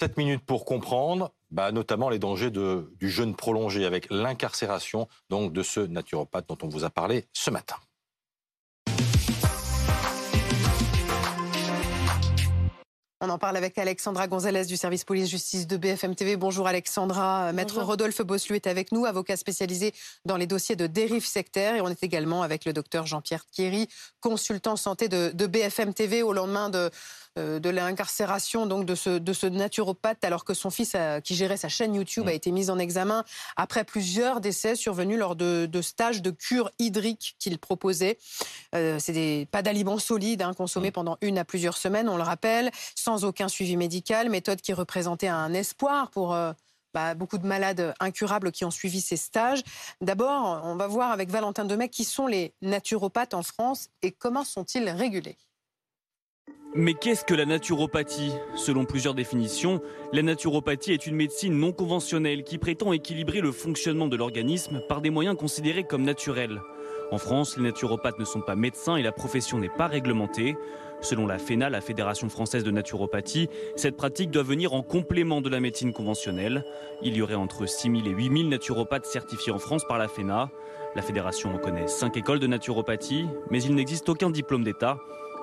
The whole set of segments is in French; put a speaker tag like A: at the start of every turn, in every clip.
A: 7 minutes pour comprendre, bah, notamment les dangers de, du jeûne prolongé avec l'incarcération donc de ce naturopathe dont on vous a parlé ce matin.
B: On en parle avec Alexandra Gonzalez du service police-justice de BFM TV. Bonjour Alexandra. Maître Rodolphe Boslu est avec nous, avocat spécialisé dans les dossiers de dérive sectaire. Et on est également avec le docteur Jean-Pierre Thierry, consultant santé de, de BFM TV au lendemain de, euh, de l'incarcération donc de ce, de ce naturopathe alors que son fils qui gérait sa chaîne YouTube a mm. été mis en examen après plusieurs décès survenus lors de, stages de cure hydrique qu'il proposait. Euh, c'est pas d'aliments solides hein, consommés mm. pendant une à plusieurs semaines, on le rappelle, sans aucun suivi médical, méthode qui représentait un espoir pour euh, bah, beaucoup de malades incurables qui ont suivi ces stages. D'abord, on va voir avec Valentin Demey qui sont les naturopathes en France et comment sont-ils régulés.
C: Mais qu'est-ce que la naturopathie? Selon plusieurs définitions, la naturopathie est une médecine non conventionnelle qui prétend équilibrer le fonctionnement de l'organisme par des moyens considérés comme naturels. En France, les naturopathes ne sont pas médecins et la profession n'est pas réglementée. Selon la FENA, la Fédération française de naturopathie, cette pratique doit venir en complément de la médecine conventionnelle. Il y aurait entre 6 000 et 8 000 naturopathes certifiés en France par la FENA. La fédération reconnaît 5 écoles de naturopathie, mais il n'existe aucun diplôme d'État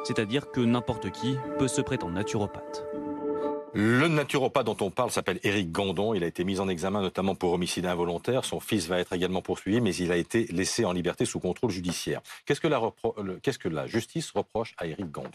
C: c'est-à-dire que n'importe qui peut se prétendre naturopathe.
A: Le naturopathe dont on parle s'appelle Éric Gandon. Il a été mis en examen notamment pour homicide involontaire. Son fils va être également poursuivi, mais il a été laissé en liberté sous contrôle judiciaire. Qu'est-ce que la, Qu'est-ce que la justice reproche à Éric Gandon?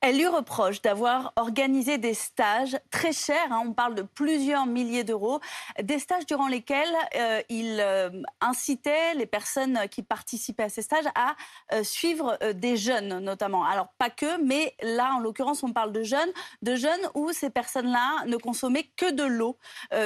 D: Elle lui reproche d'avoir organisé des stages très chers, hein, on parle de plusieurs milliers d'euros, des stages durant lesquels euh, il euh, incitait les personnes qui participaient à ces stages à euh, suivre des jeunes notamment. Alors pas que, mais là en l'occurrence on parle de jeunes, de jeunes où ces personnes-là ne consommaient que de l'eau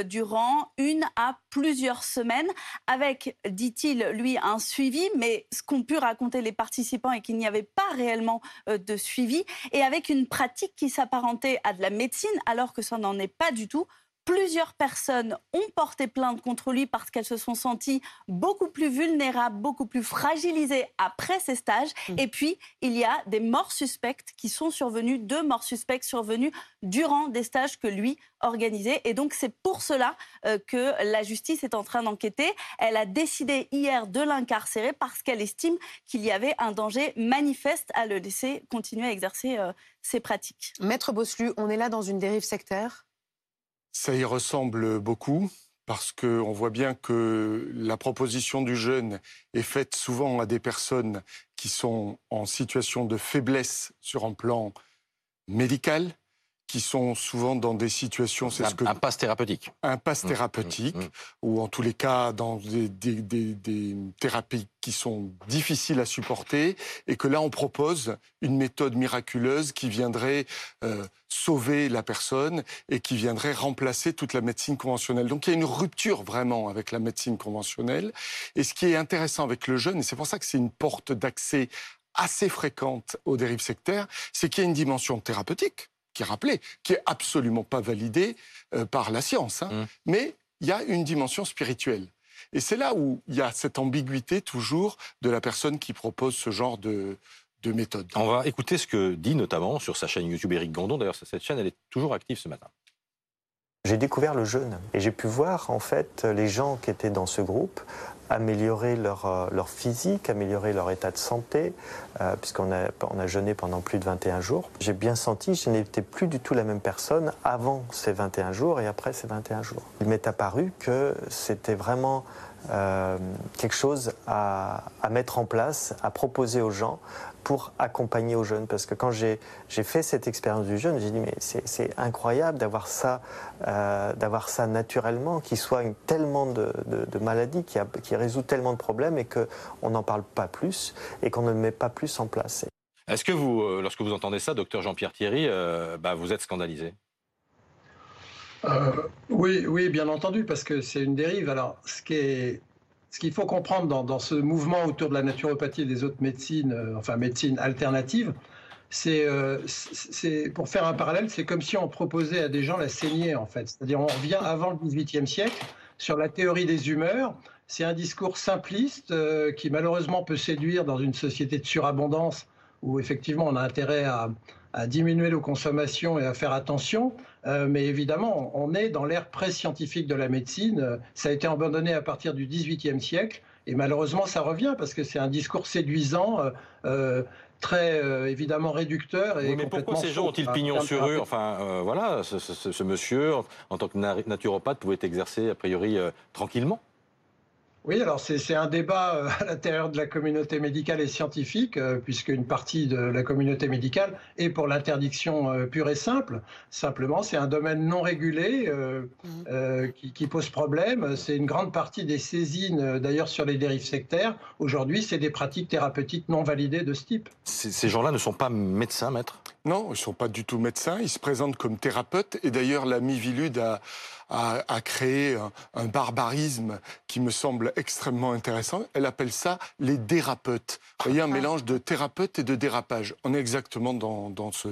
D: durant une à plusieurs semaines, avec, dit-il, lui, un suivi, mais ce qu'ont pu raconter les participants est qu'il n'y avait pas réellement de suivi et avec une pratique qui s'apparentait à de la médecine alors que ça n'en est pas du tout. Plusieurs personnes ont porté plainte contre lui parce qu'elles se sont senties beaucoup plus vulnérables, beaucoup plus fragilisées après ces stages. Mmh. Et puis, il y a des morts suspectes qui sont survenues, deux morts suspectes survenues durant des stages que lui organisait. Et donc, c'est pour cela euh, que la justice est en train d'enquêter. Elle a décidé hier de l'incarcérer parce qu'elle estime qu'il y avait un danger manifeste à le laisser continuer à exercer euh, ses pratiques.
B: Maître Bosselu, on est là dans une dérive sectaire?
E: Ça y ressemble beaucoup parce qu'on voit bien que la proposition du jeune est faite souvent à des personnes qui sont en situation de faiblesse sur un plan médical, qui sont souvent dans des situations...
A: C'est un, ce que, un passe thérapeutique.
E: Un passe mmh, thérapeutique, mmh, mmh. ou en tous les cas dans des, des, des, des, thérapies qui sont difficiles à supporter, et que là on propose une méthode miraculeuse qui viendrait euh, sauver la personne et qui viendrait remplacer toute la médecine conventionnelle. Donc il y a une rupture vraiment avec la médecine conventionnelle. Et ce qui est intéressant avec le jeune, et c'est pour ça que c'est une porte d'accès assez fréquente aux dérives sectaires, c'est qu'il y a une dimension thérapeutique qui est rappelé, qui est absolument pas validé euh, par la science. Hein. Mmh. Mais il y a une dimension spirituelle. Et c'est là où il y a cette ambiguïté toujours de la personne qui propose ce genre de, de méthode.
A: On va écouter ce que dit notamment sur sa chaîne YouTube Eric Gandon. D'ailleurs, cette chaîne, elle est toujours active ce matin.
F: J'ai découvert le jeûne et j'ai pu voir en fait les gens qui étaient dans ce groupe améliorer leur, euh, leur physique, améliorer leur état de santé, euh, puisqu'on a, on a jeûné pendant plus de 21 jours. J'ai bien senti je n'étais plus du tout la même personne avant ces 21 jours et après ces 21 jours. Il m'est apparu que c'était vraiment euh, quelque chose à, mettre en place, à proposer aux gens pour accompagner aux jeunes. Parce que quand j'ai fait cette expérience du jeune, j'ai dit mais c'est incroyable d'avoir ça, euh, d'avoir ça naturellement, qui soigne tellement de, maladies, qui, résout tellement de problèmes et qu'on n'en parle pas plus et qu'on ne le met pas plus en place.
A: Est-ce que vous, euh, lorsque vous entendez ça, docteur Jean-Pierre Thierry, bah, vous êtes scandalisé?
G: Euh, oui, oui, bien entendu, parce que c'est une dérive. Alors, ce qu'il faut comprendre dans, ce mouvement autour de la naturopathie et des autres médecines, euh, enfin médecines alternatives, euh, c'est pour faire un parallèle, c'est comme si on proposait à des gens la saignée en fait. C'est-à-dire on revient avant le XVIIIe siècle sur la théorie des humeurs. C'est un discours simpliste qui malheureusement peut séduire dans une société de surabondance où effectivement on a intérêt à, à diminuer nos consommations et à faire attention. Euh, mais évidemment, on est dans l'ère pré-scientifique de la médecine. Ça a été abandonné à partir du XVIIIe siècle. Et malheureusement, ça revient parce que c'est un discours séduisant, euh, euh, très évidemment réducteur. Et
A: mais pourquoi ces gens ont-ils pignon sur rue Enfin, voilà, ce, monsieur, en tant que naturopathe, pouvait exercer a priori tranquillement
G: oui, alors c'est un débat euh, à l'intérieur de la communauté médicale et scientifique, euh, puisque une partie de la communauté médicale est pour l'interdiction euh, pure et simple. Simplement, c'est un domaine non régulé mmh. qui, pose problème. C'est une grande partie des saisines, d'ailleurs, sur les dérives sectaires. Aujourd'hui, c'est des pratiques thérapeutiques non validées de ce type.
A: Ces gens-là ne sont pas médecins, maître?
E: Non, ils ne sont pas du tout médecins. Ils se présentent comme thérapeutes. Et d'ailleurs, la Mivilude a a, créé un, barbarisme qui me semble extrêmement intéressant. Elle appelle ça les dérapeutes. Vous voyez, un ah. mélange de thérapeute et de dérapage. On est exactement dans, dans, ce,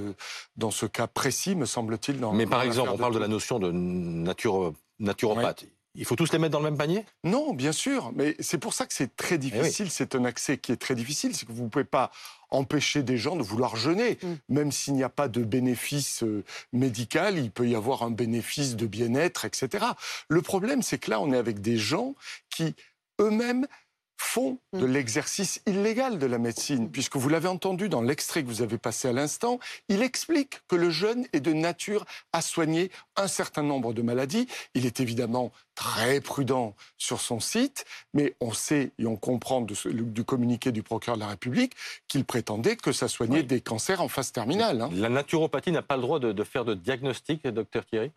E: dans ce cas précis, me semble-t-il.
A: Mais par exemple, on parle de la notion de nature, naturopathe. Il faut tous les mettre dans le même panier?
E: Non, bien sûr, mais c'est pour ça que c'est très eh difficile. C'est un accès qui est très difficile, c'est que vous ne pouvez pas empêcher des gens de vouloir jeûner. Mm. Même s'il n'y a pas de bénéfice euh, médical, il peut y avoir un bénéfice de bien-être, etc. Le problème, c'est que là, on est avec des gens qui eux-mêmes font mm. de l'exercice illégal de la médecine, puisque vous l'avez entendu dans l'extrait que vous avez passé à l'instant, il explique que le jeûne est de nature à soigner un certain nombre de maladies. Il est évidemment très prudent sur son site, mais on sait et on comprend du communiqué du procureur de la République qu'il prétendait que ça soignait des cancers en phase terminale. Hein.
A: La naturopathie n'a pas le droit de, de faire de diagnostic, docteur Thierry?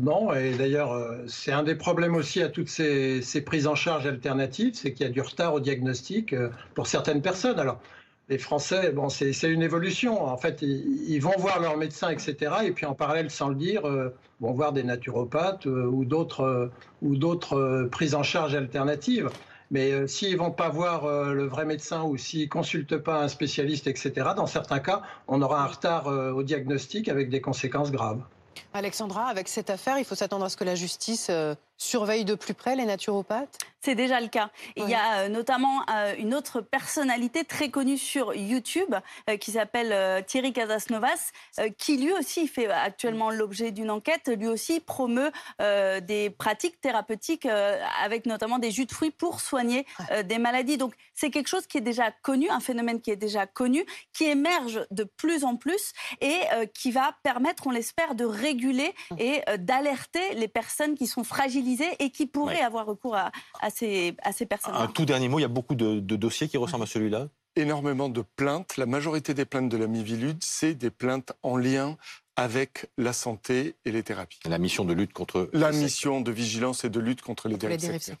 G: Non, et d'ailleurs, euh, c'est un des problèmes aussi à toutes ces, prises en charge alternatives, c'est qu'il y a du retard au diagnostic euh, pour certaines personnes. Alors, les Français, c'est une évolution. En fait, ils, vont voir leur médecin, etc. Et puis en parallèle, sans le dire, euh, vont voir des naturopathes ou d'autres prises en charge alternatives. Mais s'ils vont pas voir le vrai médecin ou s'ils consultent pas un spécialiste, etc. Dans certains cas, on aura un retard au diagnostic avec des conséquences graves.
B: Alexandra, avec cette affaire, il faut s'attendre à ce que la justice euh, surveille de plus près les naturopathes?
D: C'est déjà le cas. Il y a euh, notamment euh, une autre personnalité très connue sur YouTube qui s'appelle Thierry Casasnovas, qui lui aussi fait actuellement l'objet d'une enquête. Lui aussi promeut des pratiques thérapeutiques avec notamment des jus de fruits pour soigner des maladies. Donc c'est quelque chose qui est déjà connu, un phénomène qui est déjà connu, qui émerge de plus en plus et qui va permettre, on l'espère, de réguler mmh. et d'alerter les personnes qui sont fragilisées et qui pourraient avoir recours à, ces, à ces personnes.
A: Un tout dernier mot, il y a beaucoup de, dossiers qui ressemblent à celui-là
E: énormément de plaintes. La majorité des plaintes de la Mivilude, c'est des plaintes en lien avec la santé et les thérapies.
A: La mission de lutte contre...
E: La mission de vigilance et de lutte contre les dérives